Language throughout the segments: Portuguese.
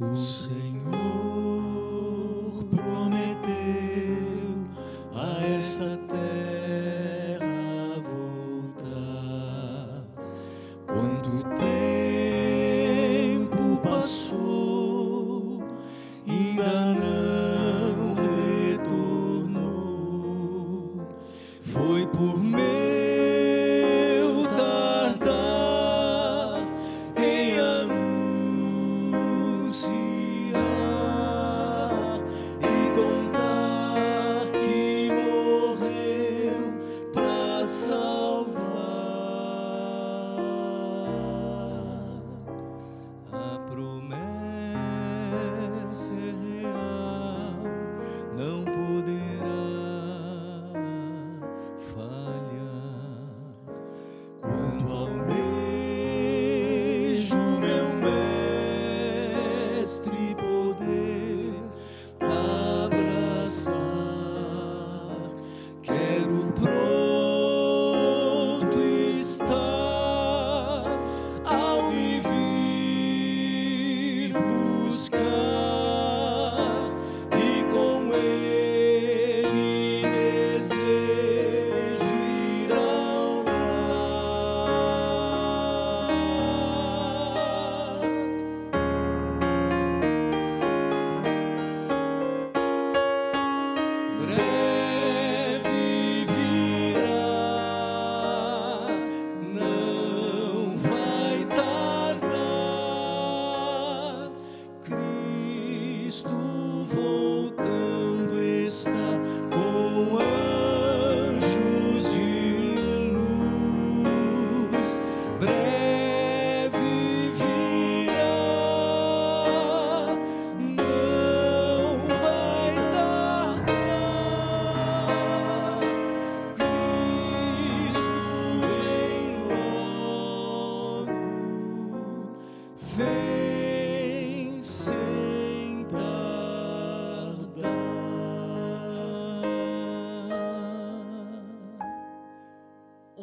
O Senhor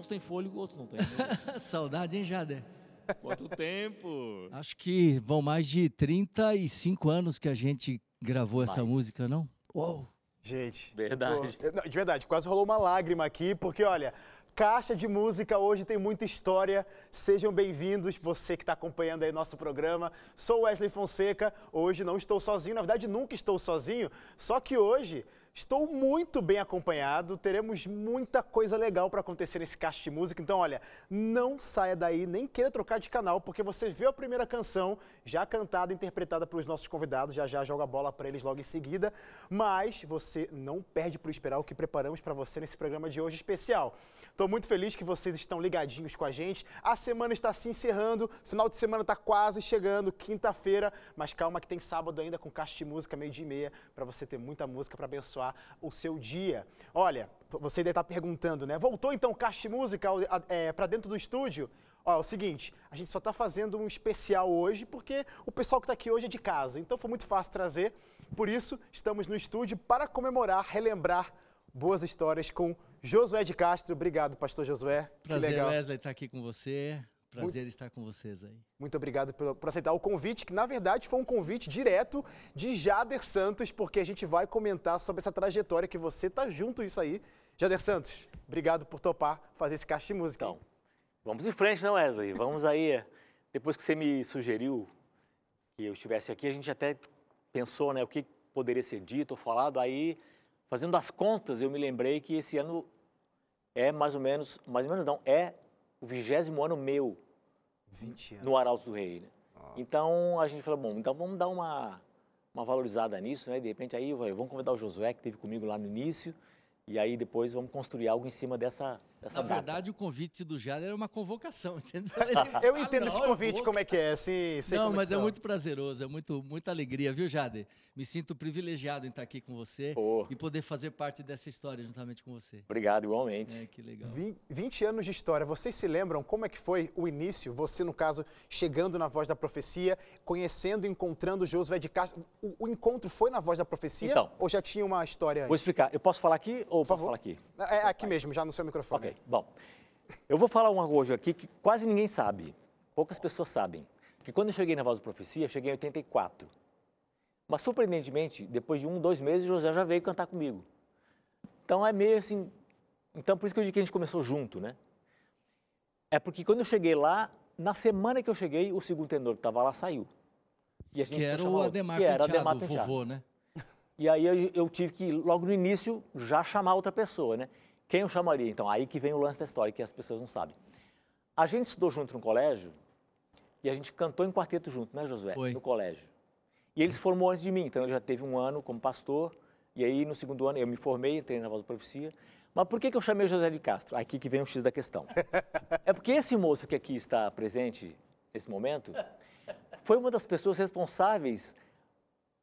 Uns têm fôlego, outros não têm. Saudade, hein, Jader? Quanto tempo! Acho que vão mais de 35 anos que a gente gravou essa Mais. música, não? Uou! Gente. Verdade. tô- de verdade, quase rolou uma lágrima aqui, porque olha, Caixa de Música hoje tem muita história. Sejam bem-vindos, você que está acompanhando aí nosso programa. Sou Wesley Fonseca. Hoje não estou sozinho, na verdade nunca estou sozinho. Só que hoje estou muito bem acompanhado. Teremos muita coisa legal para acontecer nesse Caixa de Música. Então, olha, não saia daí, nem queira trocar de canal, porque você viu a primeira canção já cantada, interpretada pelos nossos convidados. Já já joga a bola para eles logo em seguida. Mas você não perde por esperar o que preparamos para você nesse programa de hoje especial. Estou muito feliz que vocês estão ligadinhos com a gente. A semana está se encerrando, final de semana está quase chegando, quinta-feira. Mas calma que tem sábado ainda com caixa de música, meio dia e meia, para você ter muita música para abençoar o seu dia. Olha, você deve estar perguntando, né? Voltou então o de música para dentro do estúdio? Ó, é o seguinte, a gente só está fazendo um especial hoje porque o pessoal que está aqui hoje é de casa, então foi muito fácil trazer. Por isso, estamos no estúdio para comemorar, relembrar boas histórias com Josué de Castro. Obrigado, pastor Josué. Que Prazer, legal. Wesley, estar aqui com você. Prazer estar com vocês aí. Muito obrigado por, por aceitar o convite, que na verdade foi um convite direto de Jader Santos, porque a gente vai comentar sobre essa trajetória que você tá junto isso aí. Jader Santos, obrigado por topar fazer esse caixa de música. Então, vamos em frente, não, Wesley? Vamos aí. Depois que você me sugeriu que eu estivesse aqui, a gente até pensou, né, o que poderia ser dito ou falado. Aí, fazendo as contas, eu me lembrei que esse ano é mais ou menos, mais ou menos não, é o vigésimo ano meu 20 anos. no Arautos do Rei. Né? Então a gente falou, bom, então vamos dar uma, uma valorizada nisso, né? De repente aí, vamos convidar o Josué, que esteve comigo lá no início, e aí depois vamos construir algo em cima dessa, dessa Na data. verdade, o convite do Jader é uma convocação, entendeu? Eu Ele entendo esse "Não, eu convite, vou". como é que é, assim, sei Não, mas é são. muito prazeroso, é muito, muita alegria, viu, Jader? Me sinto privilegiado em estar aqui com você Pô. e poder fazer parte dessa história juntamente com você. Obrigado, igualmente. É, que legal. Vin- 20 anos de história, vocês se lembram como é que foi o início? Você, no caso, chegando na Voz da Profecia, conhecendo, encontrando Josué de Castro. O, o encontro foi na Voz da Profecia Então. ou já tinha uma história Vou antes? explicar. Eu posso falar aqui ou posso favor. falar aqui? É aqui mesmo, já no seu microfone. Ok, bom. Eu vou falar uma coisa aqui que quase ninguém sabe. Poucas pessoas sabem. Que quando eu cheguei na Voz da Profecia, eu cheguei em 84. Mas, surpreendentemente, depois de um, dois meses, José já veio cantar comigo. Então, é meio assim... Então, por isso que eu digo que a gente começou junto, né? É porque quando eu cheguei lá, na semana que eu cheguei, o segundo tenor que estava lá saiu. E a gente Que era o Ademar que era o Ademar o vovô, né? E aí eu, eu tive que, logo no início, já chamar outra pessoa, né? Quem eu chamaria? Então, aí que vem o lance da história, que as pessoas não sabem. A gente estudou junto no colégio e a gente cantou em quarteto junto, né, Josué? Foi. No colégio. E ele se formou antes de mim, então ele já teve um ano como pastor. E aí, no segundo ano, eu me formei, entrei na Voz da Profecia. Mas por que, que eu chamei o José de Castro? Aqui que vem o X da questão. É porque esse moço que aqui está presente nesse momento foi uma das pessoas responsáveis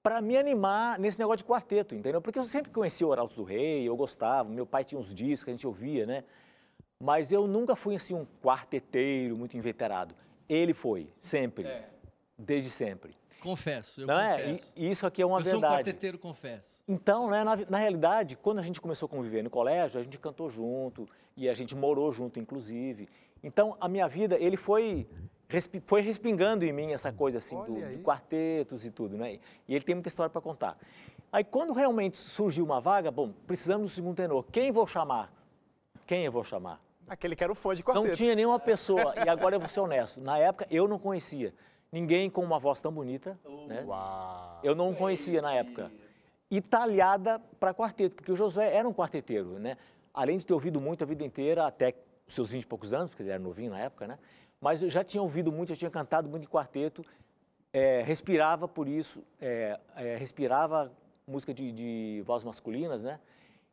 para me animar nesse negócio de quarteto, entendeu? Porque eu sempre conhecia o Oraltos do Rei, eu gostava, meu pai tinha uns discos que a gente ouvia, né? Mas eu nunca fui assim um quarteteiro muito inveterado. Ele foi, sempre, desde sempre. Confesso, eu Não é? confesso. E, e isso aqui é uma eu sou um verdade. quarteteiro, confesso. Então, né, na, na realidade, quando a gente começou a conviver no colégio, a gente cantou junto e a gente morou junto, inclusive. Então, a minha vida, ele foi, foi respingando em mim essa coisa assim do, quartetos e tudo, né? E ele tem muita história para contar. Aí, quando realmente surgiu uma vaga, bom, precisamos do segundo tenor. Quem vou chamar? Quem eu vou chamar? Aquele que era o fã de quarteto. Não tinha nenhuma pessoa, e agora eu vou ser honesto, na época eu não conhecia ninguém com uma voz tão bonita, né? Uau. Eu não conhecia na época. E talhada para quarteto, porque o Josué era um quarteteiro, né? Além de ter ouvido muito a vida inteira, até os seus 20 e poucos anos, porque ele era novinho na época, né? Mas eu já tinha ouvido muito, já tinha cantado muito em quarteto, é, respirava por isso, é, é, respirava música de, de vozes masculinas, né?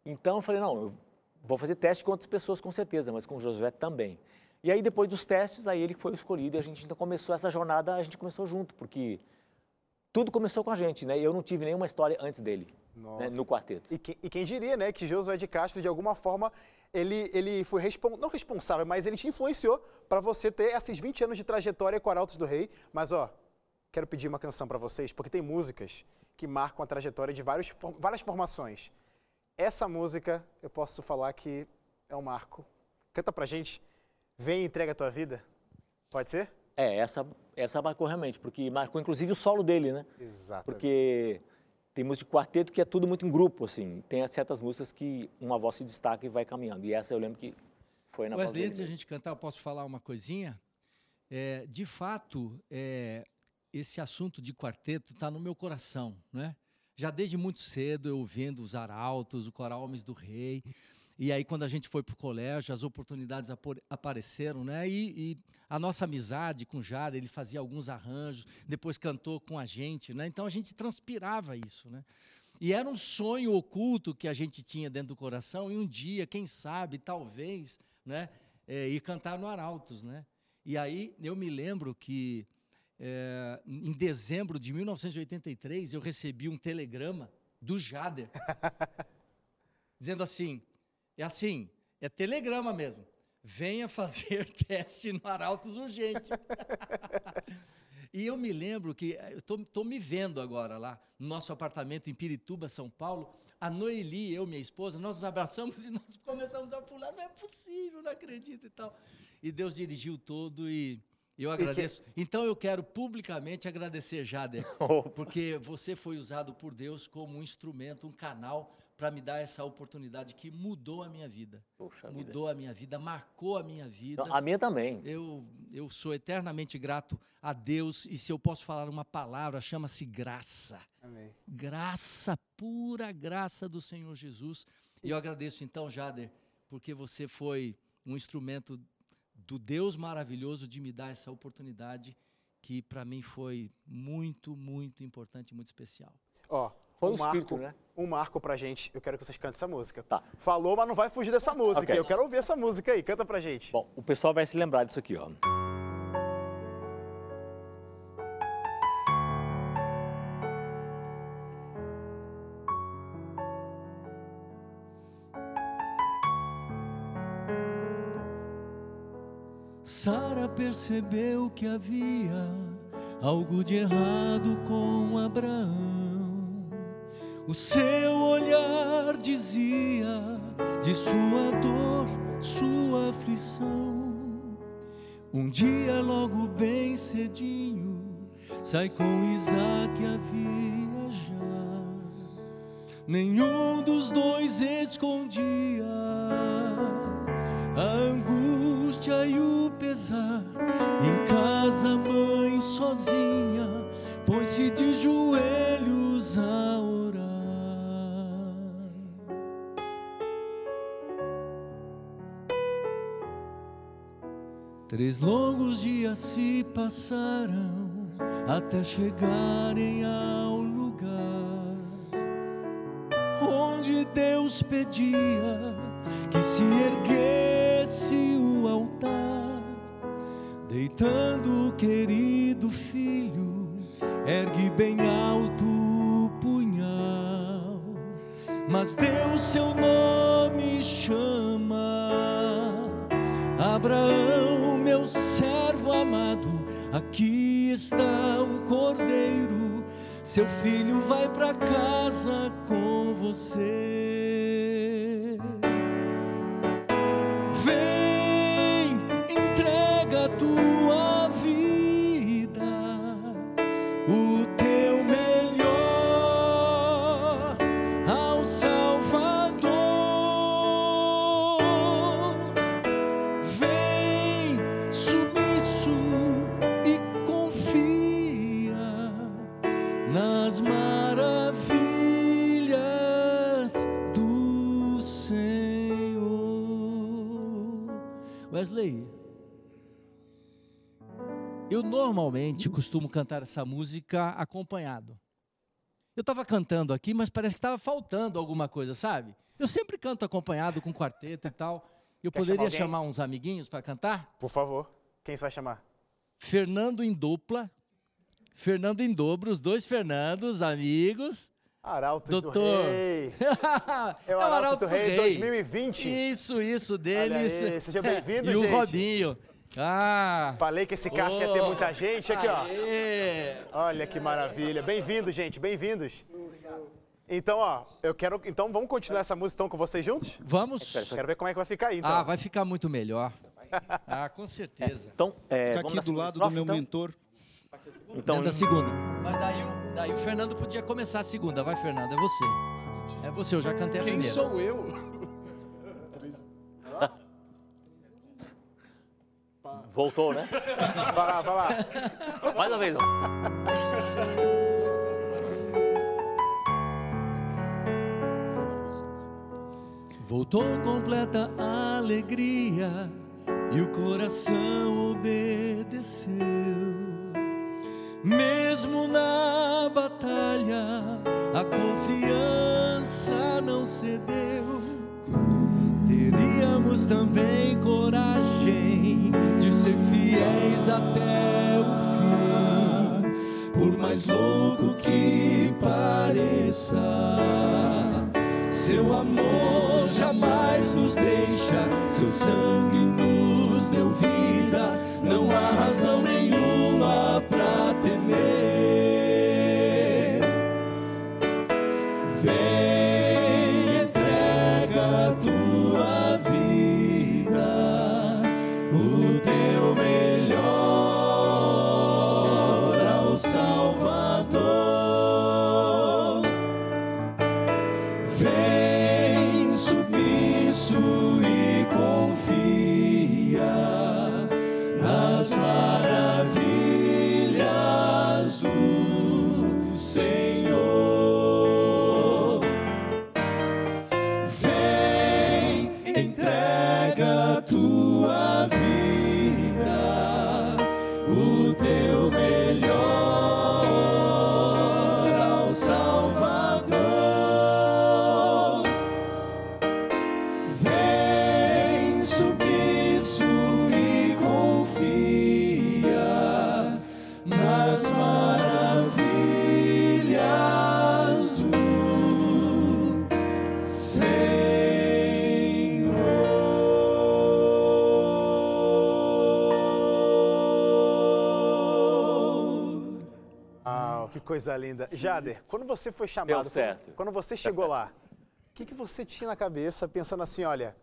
Então eu falei, não, eu vou fazer teste com outras pessoas com certeza, mas com o Josué também. E aí depois dos testes, aí ele foi escolhido e a gente então começou essa jornada, a gente começou junto, porque tudo começou com a gente, né? Eu não tive nenhuma história antes dele, né, no quarteto. E, que- e quem diria, né, que Josué de Castro, de alguma forma, ele, ele foi respon- não responsável, mas ele te influenciou para você ter esses 20 anos de trajetória com Arautos do Rei. Mas, ó, quero pedir uma canção para vocês, porque tem músicas que marcam a trajetória de vários, várias formações. Essa música, eu posso falar que é um marco. Canta pra gente. Vem e entrega a tua vida. Pode ser? É, essa, essa marcou realmente, porque marcou inclusive o solo dele, né? Exato. Porque tem música de quarteto que é tudo muito em grupo, assim. Tem certas músicas que uma voz se destaca e vai caminhando. E essa eu lembro que foi na voz dele. antes de a gente cantar, eu posso falar uma coisinha? É, de fato, é, esse assunto de quarteto está no meu coração, né? Já desde muito cedo eu vendo os arautos, o coral Homens do Rei, e aí quando a gente foi para o colégio, as oportunidades apareceram, né? E, e a nossa amizade com o Jara, ele fazia alguns arranjos, depois cantou com a gente, né? Então a gente transpirava isso, né? E era um sonho oculto que a gente tinha dentro do coração, e um dia, quem sabe, talvez, né, é, ir cantar no Arautos, né? E aí eu me lembro que é, em dezembro de 1983 eu recebi um telegrama do Jader dizendo assim, é assim, é telegrama mesmo. Venha fazer teste no Arautos urgente. E eu me lembro que eh, eu tô, tô me vendo agora lá no nosso apartamento em Pirituba, São Paulo. A Noeli, eu, minha esposa, nós nos abraçamos e nós começamos a pular. Não é possível, não acredito e tal. E Deus dirigiu todo e eu agradeço. Então eu quero publicamente agradecer, Jader, porque você foi usado por Deus como um instrumento, um canal para me dar essa oportunidade que mudou a minha vida. Poxa vida. Mudou a minha vida, marcou a minha vida. Não, a minha também. Eu, eu sou eternamente grato a Deus e se eu posso falar uma palavra, chama-se graça. Amém. Graça, pura graça do Senhor Jesus. E eu agradeço então, Jader, porque você foi um instrumento do Deus maravilhoso de me dar essa oportunidade que para mim foi muito, muito importante, muito especial. Ó, Foi um marco, espírito, né? um marco pra gente. Eu quero que vocês cantem essa música. Tá. Falou, mas não vai fugir dessa música. Ok. Eu quero ouvir essa música aí. Canta pra gente. Bom, o pessoal vai se lembrar disso aqui, ó. Sara percebeu que havia algo de errado com Abraão. O seu olhar dizia de sua dor, sua aflição. Um dia, logo bem cedinho, sai com Isaac havia nenhum dos dois escondia a angústia e o pesar. Em casa, mãe sozinha, pôs-se de joelhos a Três longos dias se passaram até chegarem ao lugar onde Deus pedia que se erguesse o altar, deitando o querido filho, ergue bem alto o punhal, mas Deus seu nome chama, Abraão, meu servo amado, aqui está o cordeiro, seu filho vai para casa com você. Vem, normalmente costumo cantar essa música acompanhado. Eu estava cantando aqui, mas parece que estava faltando alguma coisa, sabe? Eu sempre canto acompanhado com quarteto e tal. Eu Quer poderia chamar chamar uns amiguinhos para cantar? Por favor, quem você vai chamar? Fernando em dupla, Fernando em dobro, os dois Fernandos, amigos. Arautos Doutor. do Rei. É o Arautos do Rei 2020. Isso, isso, deles. aí, seja bem-vindo, E o gente. Robinho. Ah! Falei que esse caixa ia ter Oh. muita gente. Aqui, ó. Aê. Olha que maravilha. Bem-vindos, gente. Bem-vindos. Então, ó, eu quero. Então, vamos continuar essa música então, com vocês juntos? Vamos. Quero ver como é que vai ficar aí, então. Ah, vai ficar muito melhor. Ah, com certeza. Então, é, Fica aqui do lado do meu então? mentor. Então, da segunda. Mas daí, o- daí o Fernando podia começar a segunda. Vai, Fernando, é você. É você, eu já cantei a Quem primeira. sou eu? Voltou, né? Vai lá, vai lá. Mais uma vez, ó. Voltou completa a alegria e o coração obedeceu. Mesmo na batalha, a confiança não cedeu. Teríamos também coragem de ser fiéis até o fim, por mais louco que pareça. Seu amor jamais nos deixa, seu sangue nos deu vida, não há razão nenhuma que coisa linda. Jader, quando você foi chamado, Deu certo. Quando, quando você chegou lá, o que, que você tinha na cabeça pensando assim, olha,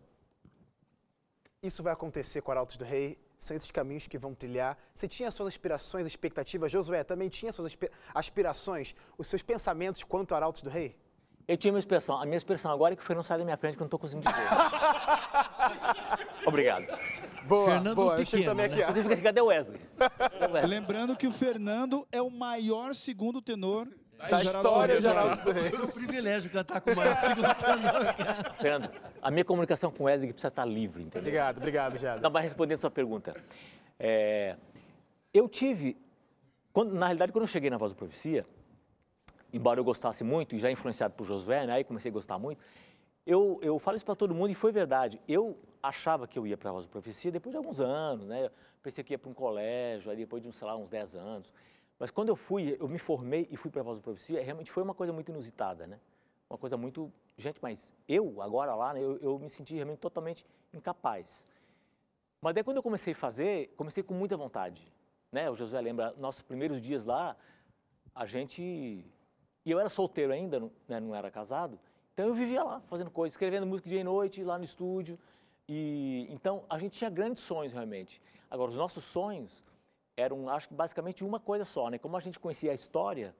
isso vai acontecer com o Arautos do Rei, são esses caminhos que vão trilhar. Você tinha suas aspirações, expectativas? Josué também tinha suas aspirações, os seus pensamentos quanto a Arautos do Rei? Eu tinha uma expressão. A minha expressão agora é que o Fernando sai da minha frente que eu não estou conseguindo dizer. Obrigado. Boa, Fernando boa. Pequeno, eu também né? aqui. Assim, cadê o Wesley? Lembrando que o Fernando é o maior segundo tenor da história de Arautos do Rei. É um privilégio cantar com o maior segundo tenor. Fernando, a minha comunicação com o Wesley precisa estar livre, entendeu? Obrigado, obrigado, Jada. Não, mas respondendo a sua pergunta. É, eu tive, quando, na realidade, quando eu cheguei na Voz da Profecia, embora eu gostasse muito e já influenciado por Josué, né, aí comecei a gostar muito, eu, eu falo isso para todo mundo e foi verdade. Eu achava que eu ia para a Voz da Profecia depois de alguns anos, né? Pensei que ia para um colégio, aí depois de, sei lá, uns 10 anos. Mas quando eu fui, eu me formei e fui para a Voz da Profecia, realmente foi uma coisa muito inusitada, né? Uma coisa muito... Gente, mas eu, agora lá, né, eu, eu me senti realmente totalmente incapaz. Mas daí quando eu comecei a fazer, comecei com muita vontade, né? O Josué lembra, nossos primeiros dias lá, a gente e eu era solteiro ainda, né, não era casado, então eu vivia lá, fazendo coisas, escrevendo música dia e noite, lá no estúdio. E então a gente tinha grandes sonhos realmente. Agora, os nossos sonhos eram, acho que basicamente uma coisa só, né? Como a gente conhecia a história,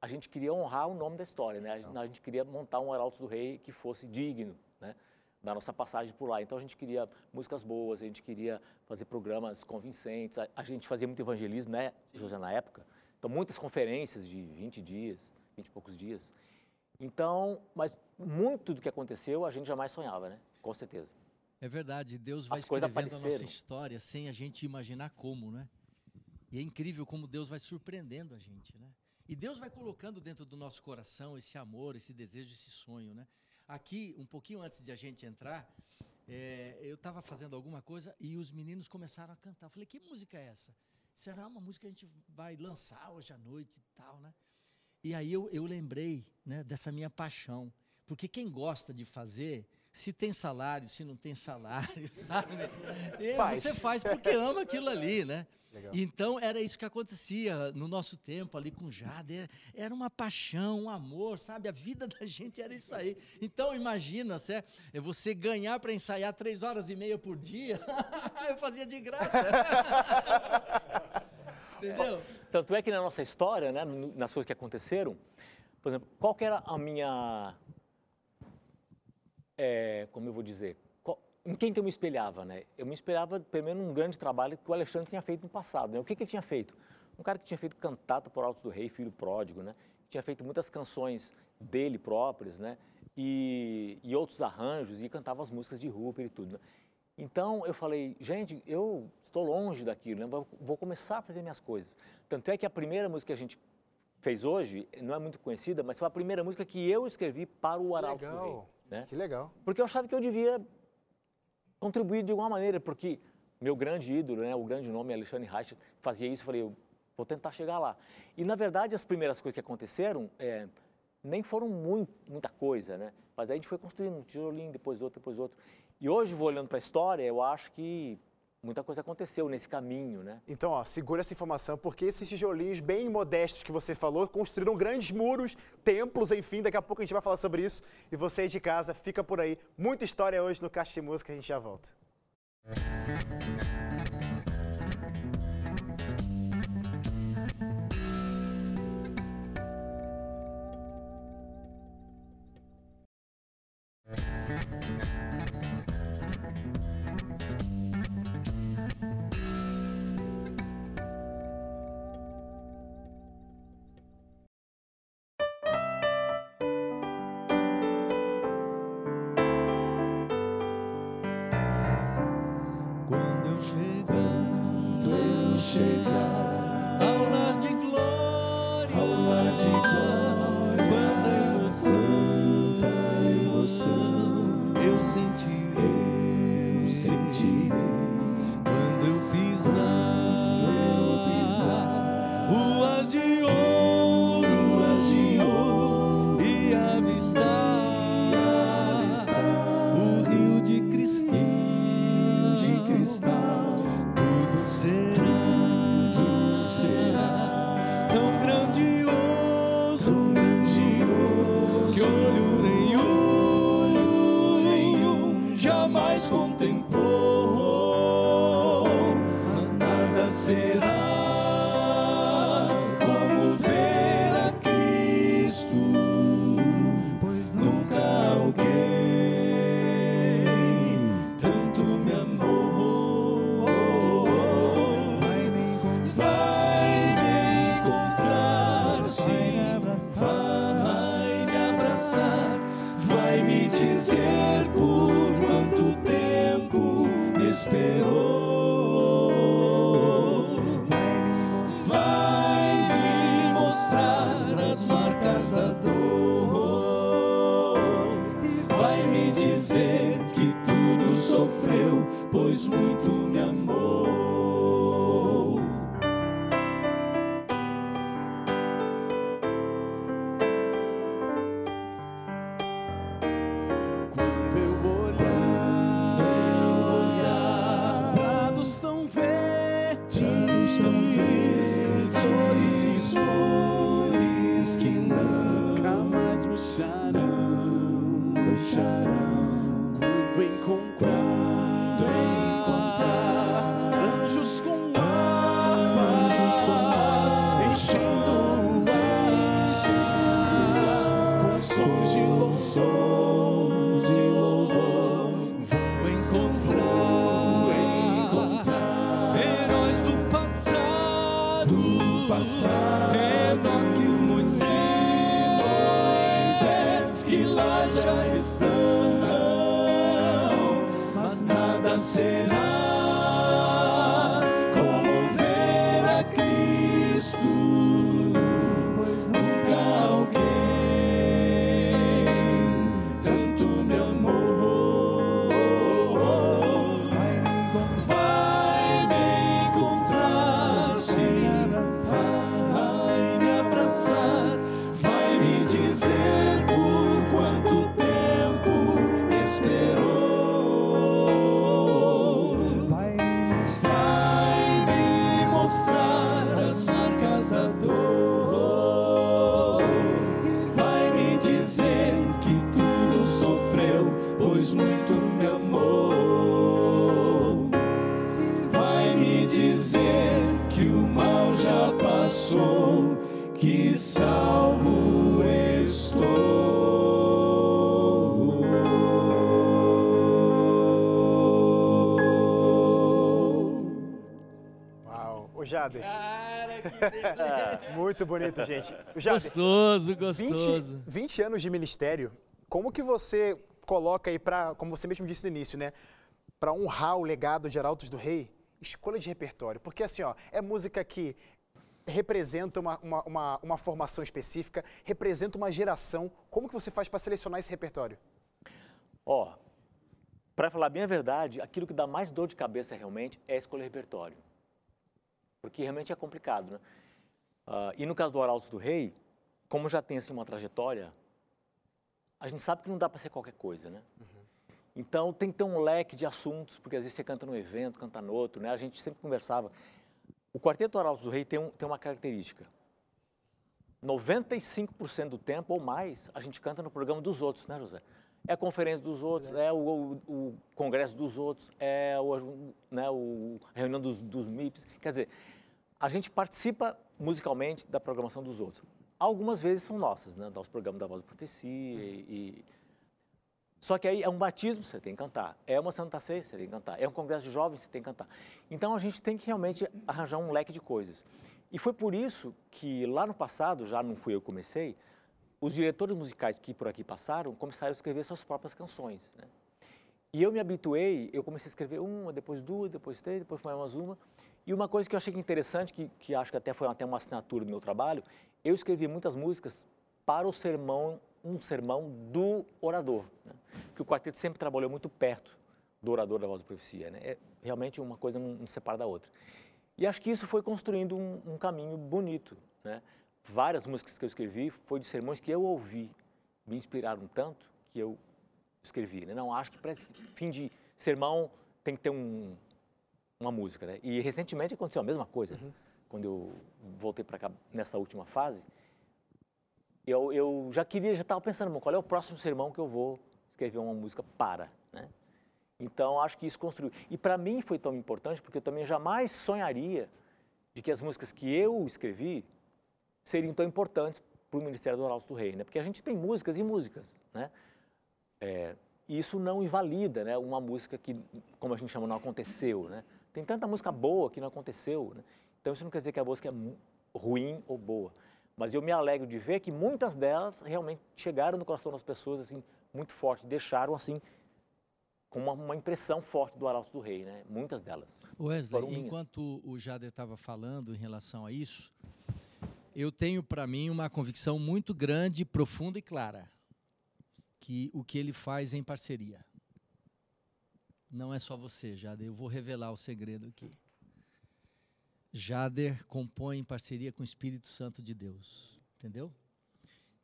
a gente queria honrar o nome da história, né? A gente, queria montar um Arautos do Rei que fosse digno, né? Da nossa passagem por lá. Então a gente queria músicas boas, a gente queria fazer programas convincentes. A, a gente fazia muito evangelismo, né, José, na época. Então muitas conferências de 20 dias. 20 e poucos dias. Então, mas muito do que aconteceu a gente jamais sonhava, né? Com certeza. É verdade, Deus vai As escrevendo a nossa história sem a gente imaginar como, né? E é incrível como Deus vai surpreendendo a gente, né? E Deus vai colocando dentro do nosso coração esse amor, esse desejo, esse sonho, né? Aqui, um pouquinho antes de a gente entrar, é, eu estava fazendo alguma coisa e os meninos começaram a cantar. Eu falei, que música é essa? Será uma música que a gente vai lançar hoje à noite e tal, né? E aí eu, eu lembrei né, dessa minha paixão. Porque quem gosta de fazer, se tem salário, se não tem salário, sabe? Faz. Você faz porque ama aquilo ali, né? Legal. Então era isso que acontecia no nosso tempo ali com Jade. Era uma paixão, um amor, sabe? A vida da gente era isso aí. Então imagina, é você ganhar para ensaiar três horas e meia por dia. Eu fazia de graça. Entendeu? Tanto é que na nossa história, né, nas coisas que aconteceram, por exemplo, qual que era a minha. É, como eu vou dizer? Qual, em quem que eu me espelhava, né? Eu me espelhava, pelo menos, num grande trabalho que o Alexandre tinha feito no passado. Né? O que, que ele tinha feito? Um cara que tinha feito cantata por Altos do Rei, Filho Pródigo, né? Tinha feito muitas canções dele próprias, né? E, e outros arranjos, e cantava as músicas de Rupert e tudo. Né? Então eu falei, gente, eu estou longe daquilo, né? vou começar a fazer minhas coisas. Tanto é que a primeira música que a gente fez hoje, não é muito conhecida, mas foi a primeira música que eu escrevi para o Arauto legal. Rei. Né? Que legal. Porque eu achava que eu devia contribuir de alguma maneira, porque meu grande ídolo, né, o grande nome Alexandre Reich, fazia isso, eu falei, eu vou tentar chegar lá. E na verdade as primeiras coisas que aconteceram é, nem foram muito, muita coisa, né? Mas aí a gente foi construindo um tijolinho, depois outro, depois outro. E hoje, vou olhando para a história, eu acho que muita coisa aconteceu nesse caminho, né? Então, ó, segura essa informação, porque esses tijolinhos bem modestos que você falou construíram grandes muros, templos, enfim. Daqui a pouco a gente vai falar sobre isso. E você aí de casa, fica por aí. Muita história hoje no Caixa de Música, a gente já volta. mais contemplou, nada será. Já estão, mas nada será muito bonito, gente. O Jader, Gostoso, 20, gostoso. 20 anos de ministério, como que você coloca aí para, como você mesmo disse no início, né, para honrar o legado de Arautos do Rei, escolha de repertório, porque assim, ó, é música que representa uma, uma, uma, uma formação específica, representa uma geração. Como que você faz para selecionar esse repertório? Ó, para falar bem a verdade, aquilo que dá mais dor de cabeça realmente é escolher repertório. Porque realmente é complicado, né? Ah, e no caso do Arautos do Rei, como já tem assim uma trajetória, a gente sabe que não dá para ser qualquer coisa, né? Então tem que ter um leque de assuntos, porque às vezes você canta num evento, canta no outro, né? A gente sempre conversava. O Quarteto Arautos do Rei tem, um, tem uma característica. 95% do tempo ou mais a gente canta no programa dos outros, né, José? É a conferência dos outros, é, o, o- o congresso dos outros, é o, né, o- a reunião dos, dos MIPs. Quer dizer, a gente participa musicalmente da programação dos outros. Algumas vezes são nossas, né? Nosso programa da Voz da Profecia e, e- Só que aí é um batismo, você tem que cantar. É uma Santa Ceia, você tem que cantar. É um congresso de jovens, você tem que cantar. Então a gente tem que realmente arranjar um leque de coisas. E foi por isso que lá no passado, já não fui eu que comecei, os diretores musicais que por aqui passaram começaram a escrever suas próprias canções. Né? E eu me habituei, eu comecei a escrever uma, depois duas, depois três, depois mais uma. E uma coisa que eu achei interessante, que, que acho que até foi até uma assinatura do meu trabalho, eu escrevi muitas músicas para o sermão, um sermão do orador. Né? Porque o quarteto sempre trabalhou muito perto do orador da voz da profecia. Né? É, realmente uma coisa não, não separa da outra. E acho que isso foi construindo um, um caminho bonito. Né? Várias músicas que eu escrevi foi de sermões que eu ouvi, me inspiraram tanto que eu escrevi. Né? Não acho que para esse fim de sermão tem que ter um, uma música. Né? E recentemente aconteceu a mesma coisa. Quando eu voltei para cá nessa última fase, eu, eu já queria, já estava pensando, "Bom, qual é o próximo sermão que eu vou escrever uma música para, né? Então, acho que isso construiu. E para mim foi tão importante porque eu também jamais sonharia de que as músicas que eu escrevi seriam tão importantes para o Ministério do Arauto do Rei, né? Porque a gente tem músicas e músicas, né? É, isso não invalida, né? Uma música que, como a gente chama, não aconteceu, né? Tem tanta música boa que não aconteceu, né? Então isso não quer dizer que a música é ruim ou boa, mas eu me alegro de ver que muitas delas realmente chegaram no coração das pessoas assim muito forte, deixaram assim com uma, uma, impressão forte do Arauto do Rei, né? Muitas delas. Wesley, enquanto o Jader estava falando em relação a isso, eu tenho para mim uma convicção muito grande, profunda e clara, que o que ele faz é em parceria. Não é só você, Jader, eu vou revelar o segredo aqui. Jader compõe em parceria com o Espírito Santo de Deus, entendeu?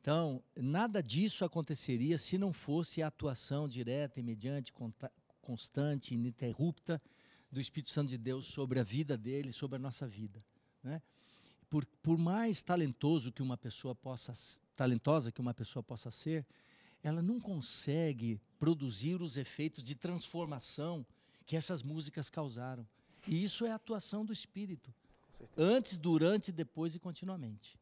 Então, nada disso aconteceria se não fosse a atuação direta, imediata, constante, ininterrupta do Espírito Santo de Deus sobre a vida dele, sobre a nossa vida. Né? Por, por mais talentoso que uma pessoa possa, talentosa que uma pessoa possa ser, ela não consegue produzir os efeitos de transformação que essas músicas causaram. E isso é a atuação do Espírito, antes, durante, depois e continuamente.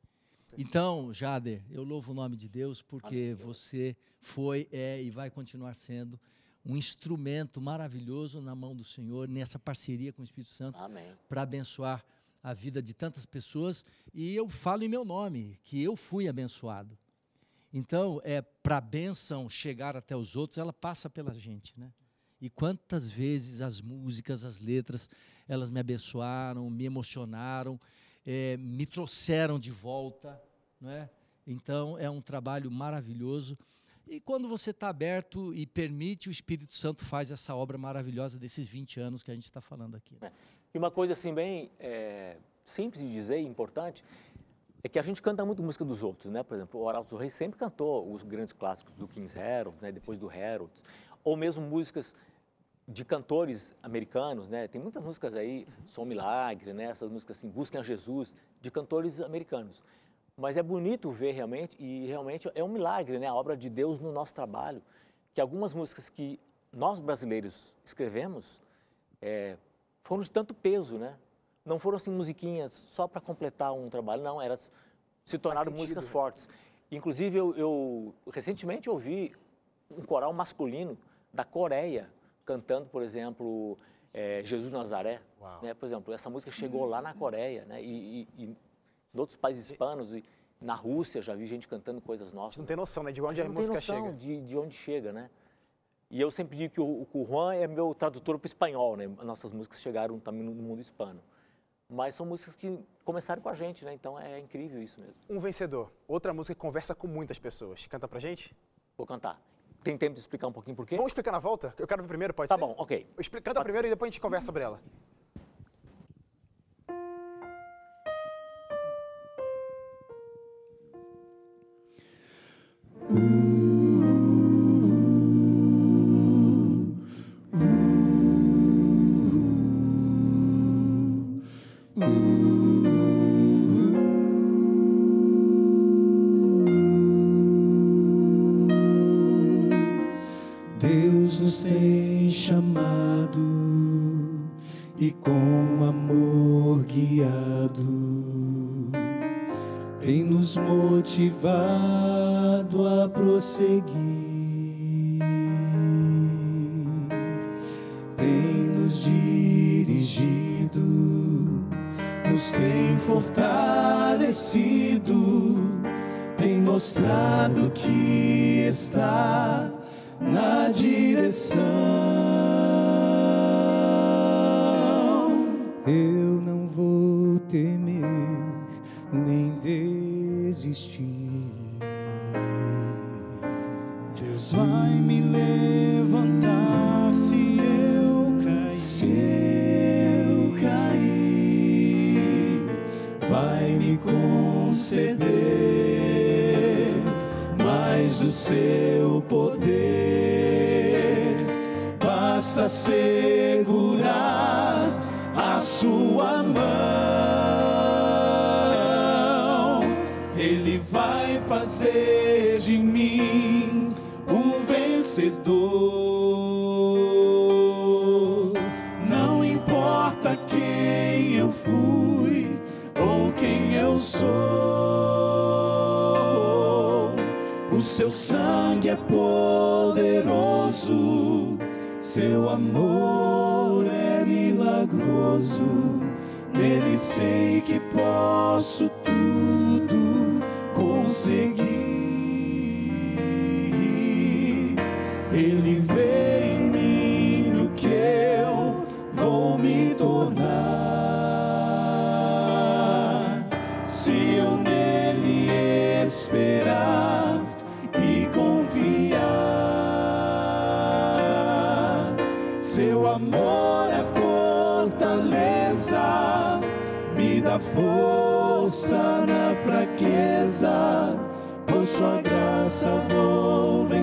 Então, Jader, eu louvo o nome de Deus porque você foi, é e vai continuar sendo um instrumento maravilhoso na mão do Senhor, nessa parceria com o Espírito Santo, para abençoar a vida de tantas pessoas. E eu falo em meu nome, que eu fui abençoado. Então, é para a bênção chegar até os outros, ela passa pela gente, né? E quantas vezes as músicas, as letras, elas me abençoaram, me emocionaram, é, me trouxeram de volta, não é? Então é um trabalho maravilhoso. E quando você está aberto e permite, o Espírito Santo faz essa obra maravilhosa desses 20 anos que a gente está falando aqui. Né? E uma coisa assim bem é, simples de dizer importante é que a gente canta muito música dos outros, né? Por exemplo, o Arauto Rei sempre cantou os grandes clássicos do King's Harold, né? Depois do Harold, ou mesmo músicas de cantores americanos, né? Tem muitas músicas aí, Som Milagre, né? Essas músicas assim, Busquem a Jesus, de cantores americanos. Mas é bonito ver realmente, e realmente é um milagre, né? A obra de Deus no nosso trabalho, que algumas músicas que nós brasileiros escrevemos é, foram de tanto peso, né? Não foram assim musiquinhas só para completar um trabalho, não, elas se tornaram sentido, músicas né? fortes. Inclusive, eu, eu recentemente ouvi um coral masculino da Coreia cantando, por exemplo, é, Jesus Nazaré. Né? Por exemplo, essa música chegou lá na Coreia, né? E, e, e em outros países hispanos e na Rússia já vi gente cantando coisas nossas. não tem noção, né? De onde a, a música chega. De, de onde chega, né? E eu sempre digo que o, o Juan é meu tradutor para o espanhol, né? Nossas músicas chegaram também no mundo hispano. Mas são músicas que começaram com a gente, né? Então é incrível isso mesmo. Um vencedor. Outra música que conversa com muitas pessoas. Canta pra gente? Vou cantar. Tem tempo de explicar um pouquinho por quê? Vamos explicar na volta? Eu quero ver primeiro, pode tá ser? Tá bom, ok. Expli canta pode primeiro ser. e depois a gente conversa sobre ela. Não sou. O seu sangue é poderoso, seu amor é milagroso. Nele sei que posso tudo conseguir. Ele vem.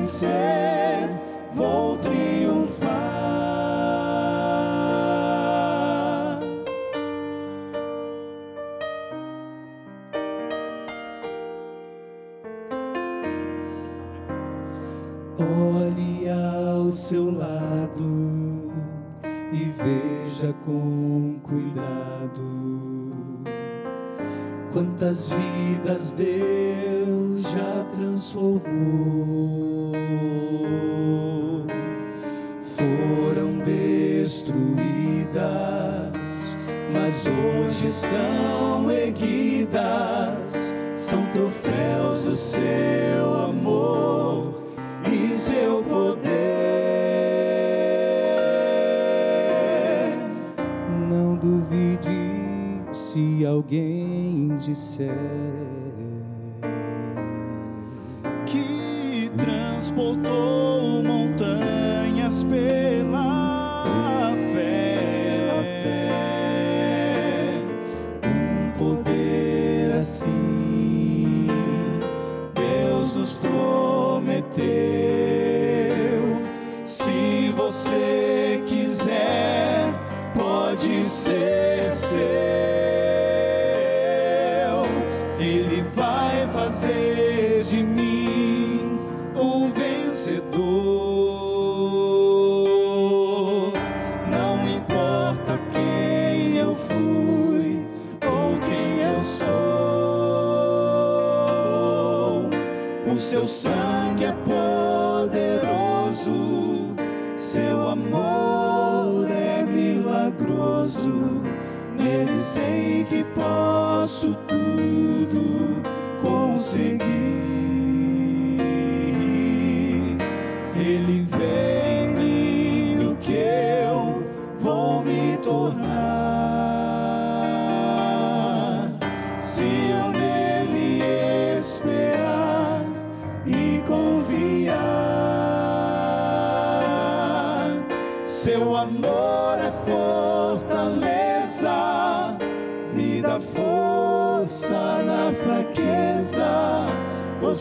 Vencer, vou triunfar. Olhe ao seu lado e veja com cuidado quantas vidas Deus já transformou. Estão erguidas. São troféus do seu amor e seu poder. Não duvide se alguém disser que transportou montanhas pela pode ser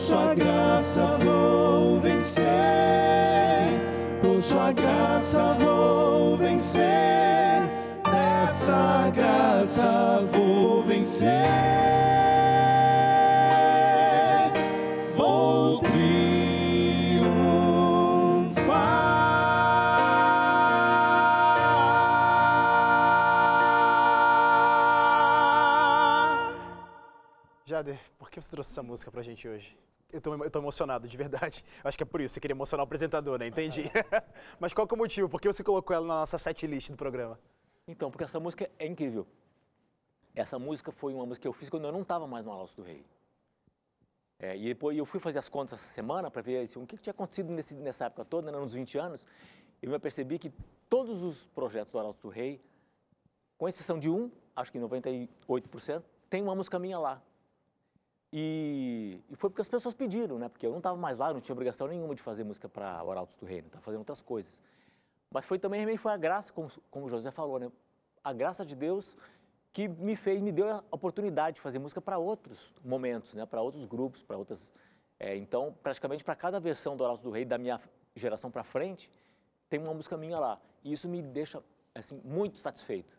sua graça vou vencer, por sua graça vou vencer, nessa graça vou vencer. Vou triunfar. Jader, por que você trouxe essa música pra gente hoje? Eu tô, eu tô emocionado, de verdade. Acho que é por isso, você queria emocionar o apresentador, né? Entendi. Mas qual que é o motivo? Por que você colocou ela na nossa set list do programa? Então, porque essa música é incrível. Essa música foi uma música que eu fiz quando eu não estava mais no Alonso do Rei. É, e depois eu fui fazer as contas essa semana para ver assim, o que, que tinha acontecido nesse, nessa época toda, né, nos 20 anos. Eu me percebi que todos os projetos do Arauto do Rei, com exceção de um, acho que 98%, tem uma música minha lá. E, e foi porque as pessoas pediram, né? Porque eu não estava mais lá, não tinha obrigação nenhuma de fazer música para Arautos do Reino, estava fazendo outras coisas. Mas foi também, também foi a graça, como, como o José falou, né? A graça de Deus que me fez, me deu a oportunidade de fazer música para outros momentos, né? Para outros grupos, para outras. é, então, praticamente para cada versão do Arautos do Rei da minha geração para frente, tem uma música minha lá. E isso me deixa assim muito satisfeito,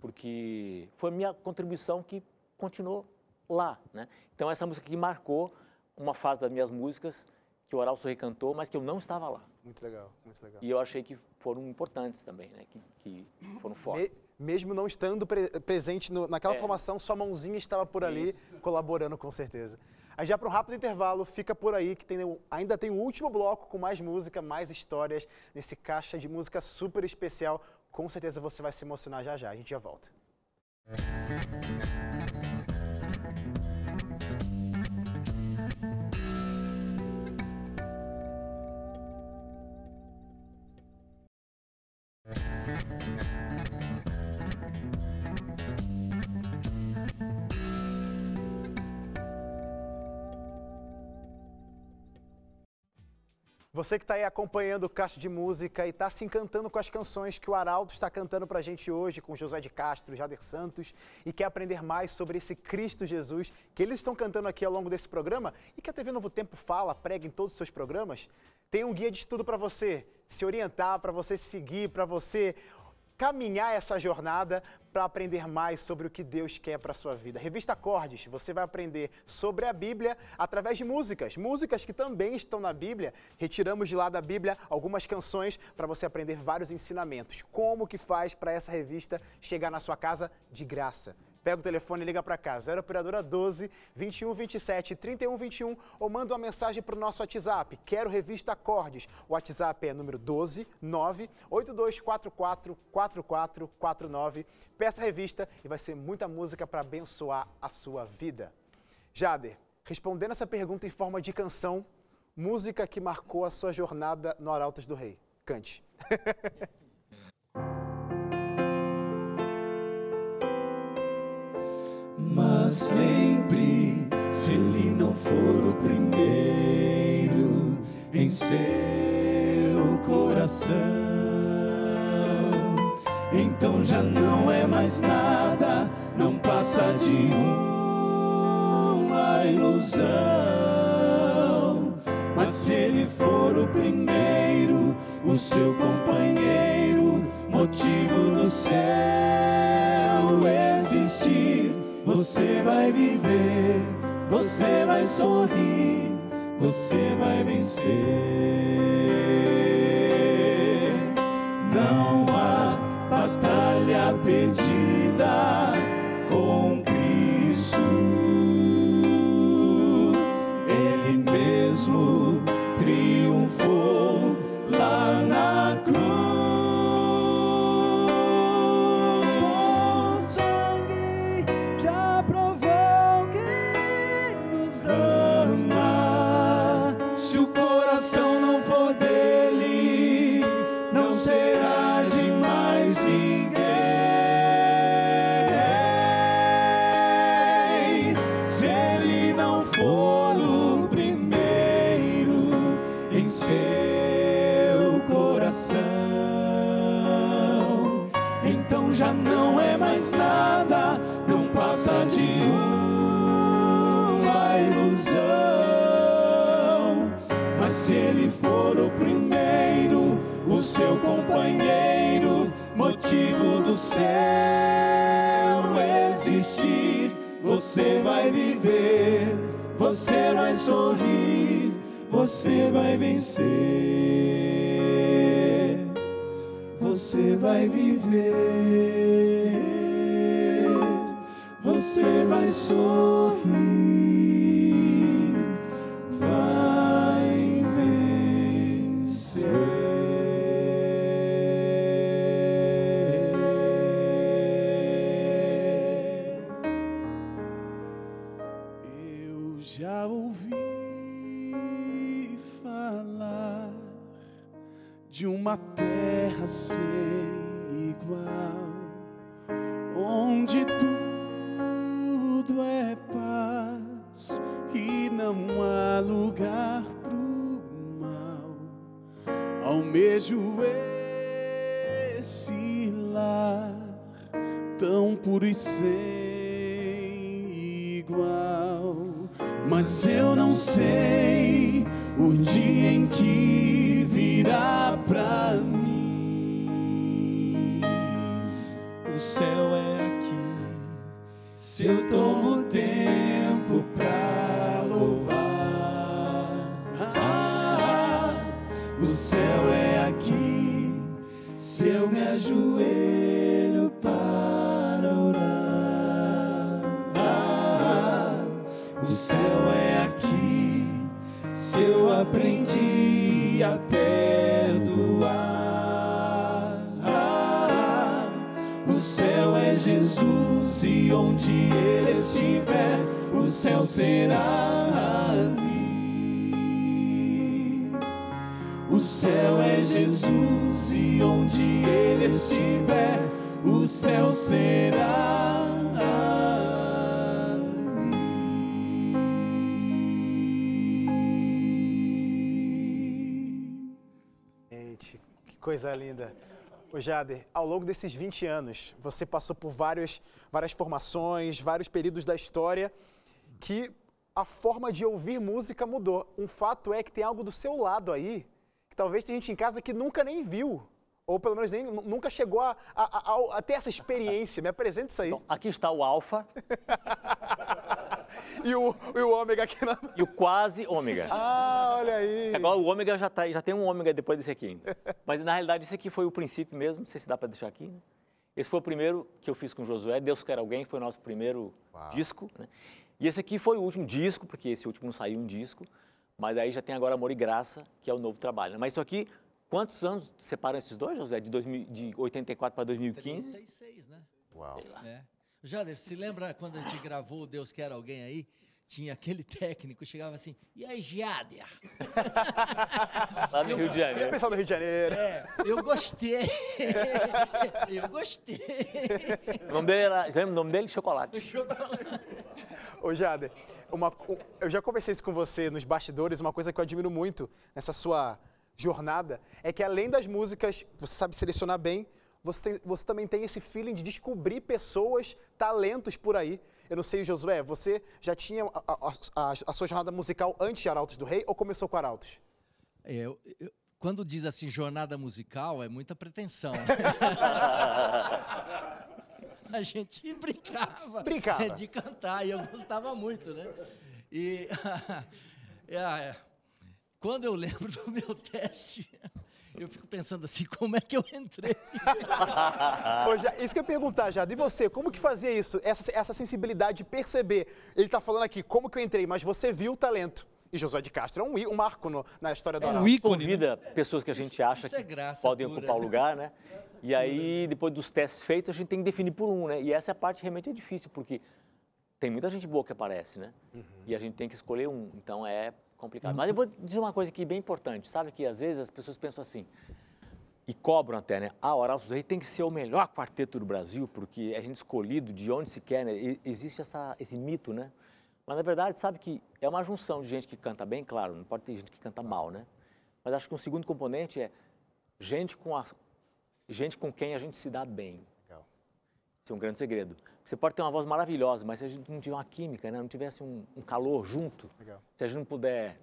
porque foi a minha contribuição que continuou lá, né? Então essa música que marcou uma fase das minhas músicas que o Arauto Rei cantou, mas que eu não estava lá. Muito legal, muito legal. E eu achei que foram importantes também, né? Que, que foram fortes. Me, mesmo não estando pre, presente no, naquela É. formação, sua mãozinha estava por ali, colaborando com certeza. Aí já para um rápido intervalo, fica por aí que tem, ainda tem o último bloco com mais música, mais histórias, nesse caixa de música super especial. Com certeza você vai se emocionar já já. A gente já volta. Você que está aí acompanhando o Caixa de Música e está se encantando com as canções que o Arauto está cantando para a gente hoje, com José de Castro, Jader Santos, e quer aprender mais sobre esse Cristo Jesus que eles estão cantando aqui ao longo desse programa e que a TV Novo Tempo fala, prega em todos os seus programas, tem um guia de estudo para você se orientar, para você seguir, para você caminhar essa jornada para aprender mais sobre o que Deus quer para a sua vida. Revista Acordes, você vai aprender sobre a Bíblia através de músicas, músicas que também estão na Bíblia. Retiramos de lá da Bíblia algumas canções para você aprender vários ensinamentos. Como que faz para essa revista chegar na sua casa de graça? Pega o telefone e liga para cá, 0 operadora 12 21 27 31 21 ou manda uma mensagem para o nosso WhatsApp. Quero revista Acordes. O WhatsApp é número 12 9 8244 4449. Peça a revista e vai ser muita música para abençoar a sua vida. Jader, respondendo essa pergunta em forma de canção, música que marcou a sua jornada no Arautos do Rei. Cante. Mas lembre, se ele não for o primeiro em seu coração, então já não é mais nada, não passa de uma ilusão. Mas se ele for o primeiro, o seu companheiro, motivo do céu existir, você vai viver, você vai sorrir, você vai vencer. Não céu existir, você vai viver, você vai sorrir, você vai vencer, você vai viver, você vai sorrir, uma terra sem igual, onde tudo é paz e não há lugar pro mal. Almejo esse lar tão puro e sem igual. Mas eu não sei o dia em que virá pra mim. O céu é aqui. Se eu tomo tempo pra o céu é Jesus e onde ele estiver, o céu será ali. O céu é Jesus e onde ele estiver, o céu será que coisa linda. O Jader, ao longo desses 20 anos, você passou por várias, várias formações, vários períodos da história que a forma de ouvir música mudou. Um fato é que tem algo do seu lado aí, que talvez tem gente em casa que nunca nem viu, ou pelo menos nem, nunca chegou a, a, a, a ter essa experiência. Me apresente isso aí. Então, aqui está o alfa. e, o, e o ômega aqui na... E o quase ômega. Ah, olha aí. Agora o ômega já, tá, já tem um ômega depois desse aqui. Mas na realidade esse aqui foi o princípio mesmo, não sei se dá para deixar aqui. Né? Esse foi o primeiro que eu fiz com Josué, Deus Quer Alguém, foi o nosso primeiro Uau. disco. Né? E esse aqui foi o último disco, porque esse último não saiu um disco, mas aí já tem agora Amor e Graça, que é o novo trabalho. Né? Mas isso aqui, quantos anos separam esses dois, José? De, 2000, de 84 para 2015? 36, né? Uau. É. Jader, se lembra quando a gente gravou Deus Quer Alguém aí? tinha aquele técnico, chegava assim, e aí, Giádia? Lá no eu, Rio de Janeiro. Pessoal do Rio de Janeiro. É, eu gostei. eu gostei. O nome dele era, lembra o nome dele? Chocolate. Chocolate. Ô, Jader, uma, eu já conversei isso com você nos bastidores, uma coisa que eu admiro muito nessa sua jornada é que além das músicas, você sabe selecionar bem, você, tem, você também tem esse feeling de descobrir pessoas, talentos por aí. Eu não sei, Josué, você já tinha a, a, a, sua jornada musical antes de Arautos do Rei ou começou com Arautos? É, eu, eu, quando diz assim jornada musical, é muita pretensão. a gente brincava, brincava de cantar e eu gostava muito, né? E é, quando eu lembro do meu teste, eu fico pensando assim, como é que eu entrei? Pô, isso que eu ia perguntar, já. E você, como que fazia isso? Essa, essa sensibilidade de perceber. Ele está falando aqui, como que eu entrei, mas você viu o talento. E Josué de Castro é um, um marco no, na história do é um ícone. Convida pessoas que a gente acha é que podem pura. ocupar o lugar, né? E aí, depois dos testes feitos, a gente tem que definir por um, né? E essa é a parte realmente é difícil, porque tem muita gente boa que aparece, né? Uhum. E a gente tem que escolher um. Então é complicado. Mas eu vou dizer uma coisa aqui bem importante. Sabe que às vezes as pessoas pensam assim, e cobram até, né? Ah, Arautos do Rei tem que ser o melhor quarteto do Brasil, porque é a gente escolhido de onde se quer, né? E, existe essa, esse mito, né? Mas na verdade, sabe que é uma junção de gente que canta bem, claro, não pode ter gente que canta mal, né? Mas acho que um segundo componente é gente com, a, gente com quem a gente se dá bem. Legal. Esse é um grande segredo. Você pode ter uma voz maravilhosa, mas se a gente não tiver uma química, né? não tivesse um, um calor junto, Legal. se a gente não puder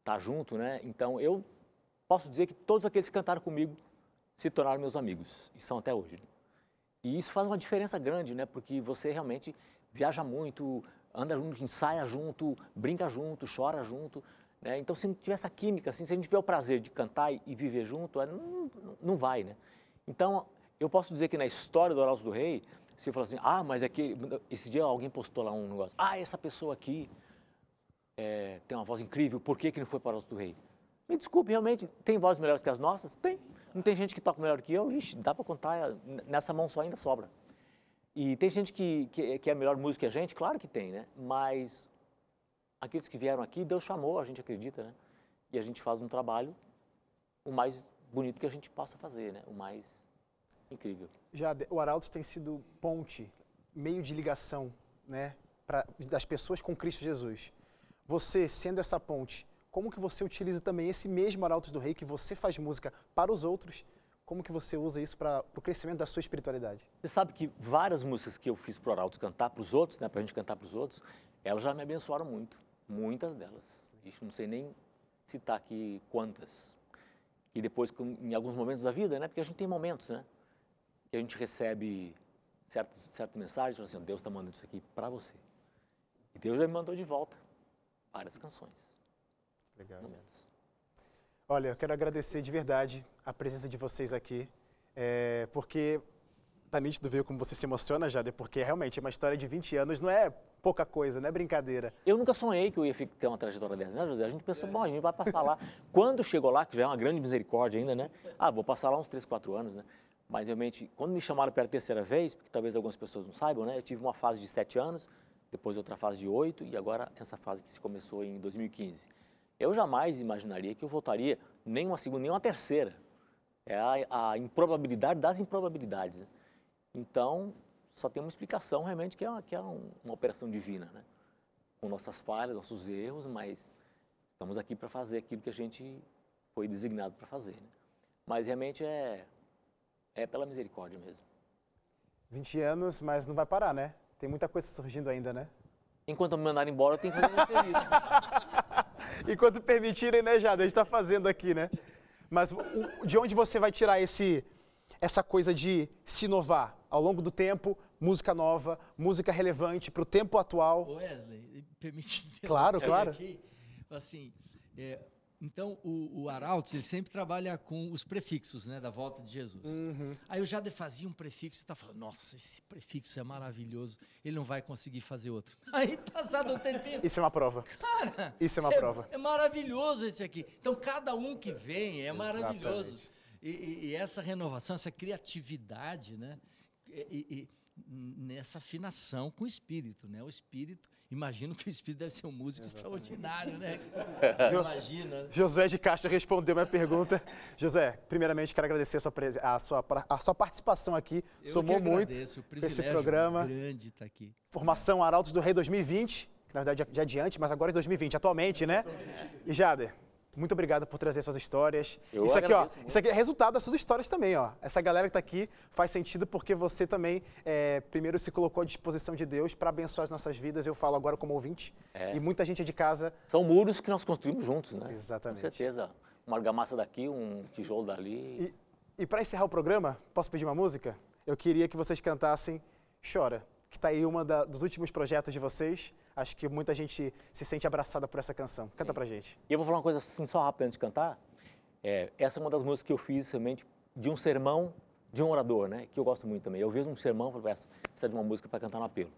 estar tá junto, né? Então eu posso dizer que todos aqueles que cantaram comigo se tornaram meus amigos e são até hoje. E isso faz uma diferença grande, né? Porque você realmente viaja muito, anda junto, ensaia junto, brinca junto, chora junto. Né? Então, se não tiver essa química, assim, se a gente tiver o prazer de cantar e viver junto, não, não vai, né? Então, eu posso dizer que na história do Horácio do Rei, você fala assim, ah, mas é que esse dia alguém postou lá um negócio, ah, essa pessoa aqui é, tem uma voz incrível, por que, que não foi para o do Rei? Me desculpe, realmente, tem vozes melhores que as nossas? Tem. Não tem gente que toca melhor que eu? Ixi, dá para contar, nessa mão só ainda sobra. E tem gente que, que, que é melhor músico que a gente? Claro que tem, né? Mas aqueles que vieram aqui, Deus chamou, a gente acredita, né? E a gente faz um trabalho o mais bonito que a gente possa fazer, né? O mais incrível. Já o Arautos tem sido ponte, meio de ligação, né, pra, das pessoas com Cristo Jesus. Você, sendo essa ponte, como que você utiliza também esse mesmo Arautos do Rei que você faz música para os outros? Como que você usa isso para o crescimento da sua espiritualidade? Você sabe que várias músicas que eu fiz para o Arautos cantar para os outros, né, para a gente cantar para os outros, elas já me abençoaram muito, muitas delas. Isso não sei nem citar aqui quantas. E depois, em alguns momentos da vida, né, porque a gente tem momentos, né? Que a gente recebe certas, certas mensagens, fala assim, Deus está mandando isso aqui para você. E Deus já me mandou de volta várias canções. Legal. Momentos. Olha, eu quero agradecer de verdade a presença de vocês aqui, é, porque tá nítido ver como você se emociona, Jade, porque realmente é uma história de 20 anos, não é pouca coisa, não é brincadeira. Eu nunca sonhei que eu ia ter uma trajetória dessa, né, José? A gente pensou, bom, a gente vai passar lá. quando chegou lá, que já é uma grande misericórdia ainda, né? Ah, vou passar lá uns 3, 4 anos, né? Mas realmente, quando me chamaram pela terceira vez, porque talvez algumas pessoas não saibam, né? Eu tive uma fase de 7 anos, depois outra fase de 8 e agora essa fase que se começou em 2015. Eu jamais imaginaria que eu voltaria nem uma segunda, nem uma terceira. É a, a improbabilidade das improbabilidades. Né? Então, só tem uma explicação realmente que é, que é um, uma operação divina, né? Com nossas falhas, nossos erros, mas estamos aqui para fazer aquilo que a gente foi designado para fazer. Né? Mas realmente é, é pela misericórdia mesmo. 20 anos, mas não vai parar, né? Tem muita coisa surgindo ainda, né? Enquanto me mandarem embora, eu tenho que fazer meu serviço. Enquanto permitirem, né, Jada? A gente está fazendo aqui, né? Mas de onde você vai tirar esse, essa coisa de se inovar? ao longo do tempo, música nova, música relevante para o tempo atual. Wesley, permite. Claro, claro. Aqui, assim, é, então o, o Arautos ele sempre trabalha com os prefixos, né, da volta de Jesus. Uhum. Aí eu já fazia um prefixo e tá falando, nossa, esse prefixo é maravilhoso, ele não vai conseguir fazer outro. Aí passado um tempinho. Isso é uma prova. Cara, isso é uma é, prova. É maravilhoso esse aqui. Então cada um que vem é maravilhoso. E, e, e, essa renovação, essa criatividade, né? e, e, nessa afinação com o espírito, né? O espírito, imagino que o espírito deve ser um músico Exatamente. extraordinário, né? Imagina. José de Castro respondeu minha pergunta. José, primeiramente quero agradecer a sua, a sua, a sua participação aqui. Eu Somou muito esse programa. Grande estar aqui. Formação Arautos do Rei 2020, que na verdade já adiante, mas agora é 2020, atualmente, né? E Jader, muito obrigado por trazer suas histórias. Eu isso aqui, ó, isso aqui é resultado das suas histórias também, ó. Essa galera que está aqui faz sentido porque você também, é, primeiro, se colocou à disposição de Deus para abençoar as nossas vidas. Eu falo agora como ouvinte. É. E muita gente é de casa. São muros que nós construímos juntos, né? Exatamente. Com certeza. Uma argamassa daqui, um tijolo dali. E, e para encerrar o programa, posso pedir uma música? Eu queria que vocês cantassem Chora, que está aí uma da, dos últimos projetos de vocês. Acho que muita gente se sente abraçada por essa canção. Canta Sim. pra gente. E eu vou falar uma coisa assim, só rápido antes de cantar. É, essa é uma das músicas que eu fiz realmente de um sermão de um orador, né? Que eu gosto muito também. Eu vi um sermão, falei, precisa de uma música para cantar no apelo.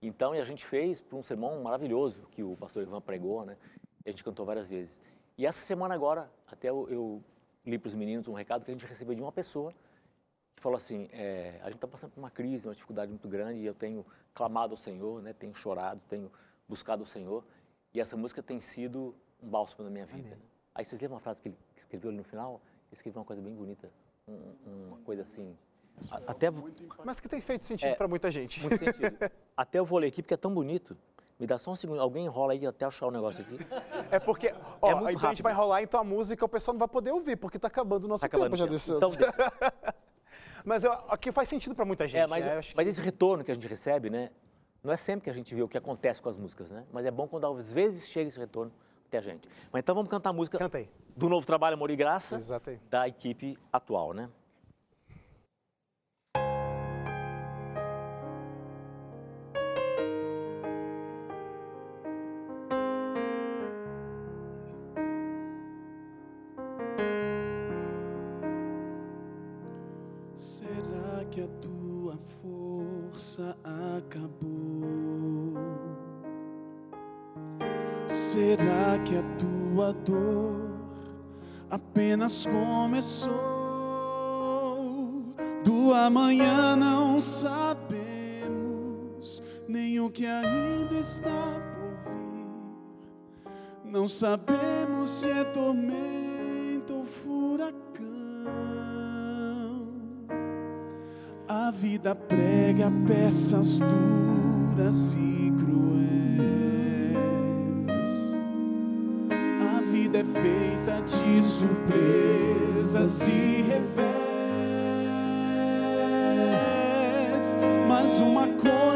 Então, e a gente fez para um sermão maravilhoso que o pastor Ivan pregou, né? E a gente cantou várias vezes. E essa semana agora, até eu, eu li para os meninos um recado que a gente recebeu de uma pessoa que falou assim, é, a gente está passando por uma crise, uma dificuldade muito grande e eu tenho clamado ao Senhor, né? Tenho chorado, tenho buscado o Senhor. E essa música tem sido um bálsamo na minha vida. Né? Aí vocês lembram uma frase que ele escreveu ali no final? Ele escreveu uma coisa bem bonita, um, uma coisa assim. até Mas que tem feito sentido é, para muita gente. Muito sentido. até eu vou ler aqui porque é tão bonito. Me dá só um segundo. Alguém enrola aí até achar o negócio aqui. É porque, ó, é então a gente vai enrolar então a música, o pessoal não vai poder ouvir, porque está acabando o nosso tá tempo já desse então, Mas aqui faz sentido para muita gente. É, mas, né? mas que... esse retorno que a gente recebe, né? Não é sempre que a gente vê o que acontece com as músicas, né? Mas é bom quando às vezes chega esse retorno até a gente. Mas então vamos cantar a música do novo trabalho Amor e Graça, da equipe atual, né? Será que a tua força acabou? Será que a tua dor apenas começou? Do amanhã não sabemos, nem o que ainda está por vir. Não sabemos se é tormenta A vida prega peças duras e cruéis. vida é feita de surpresas e revés. Mas uma coisa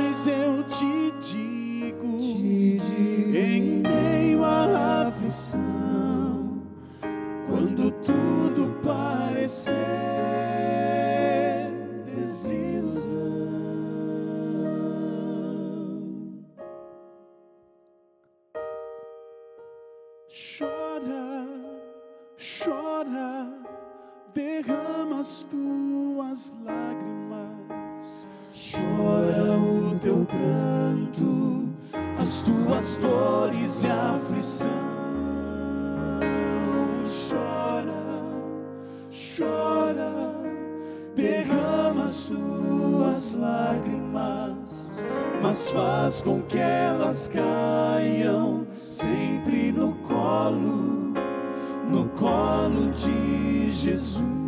de Jesus.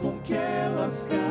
Com que elas caiam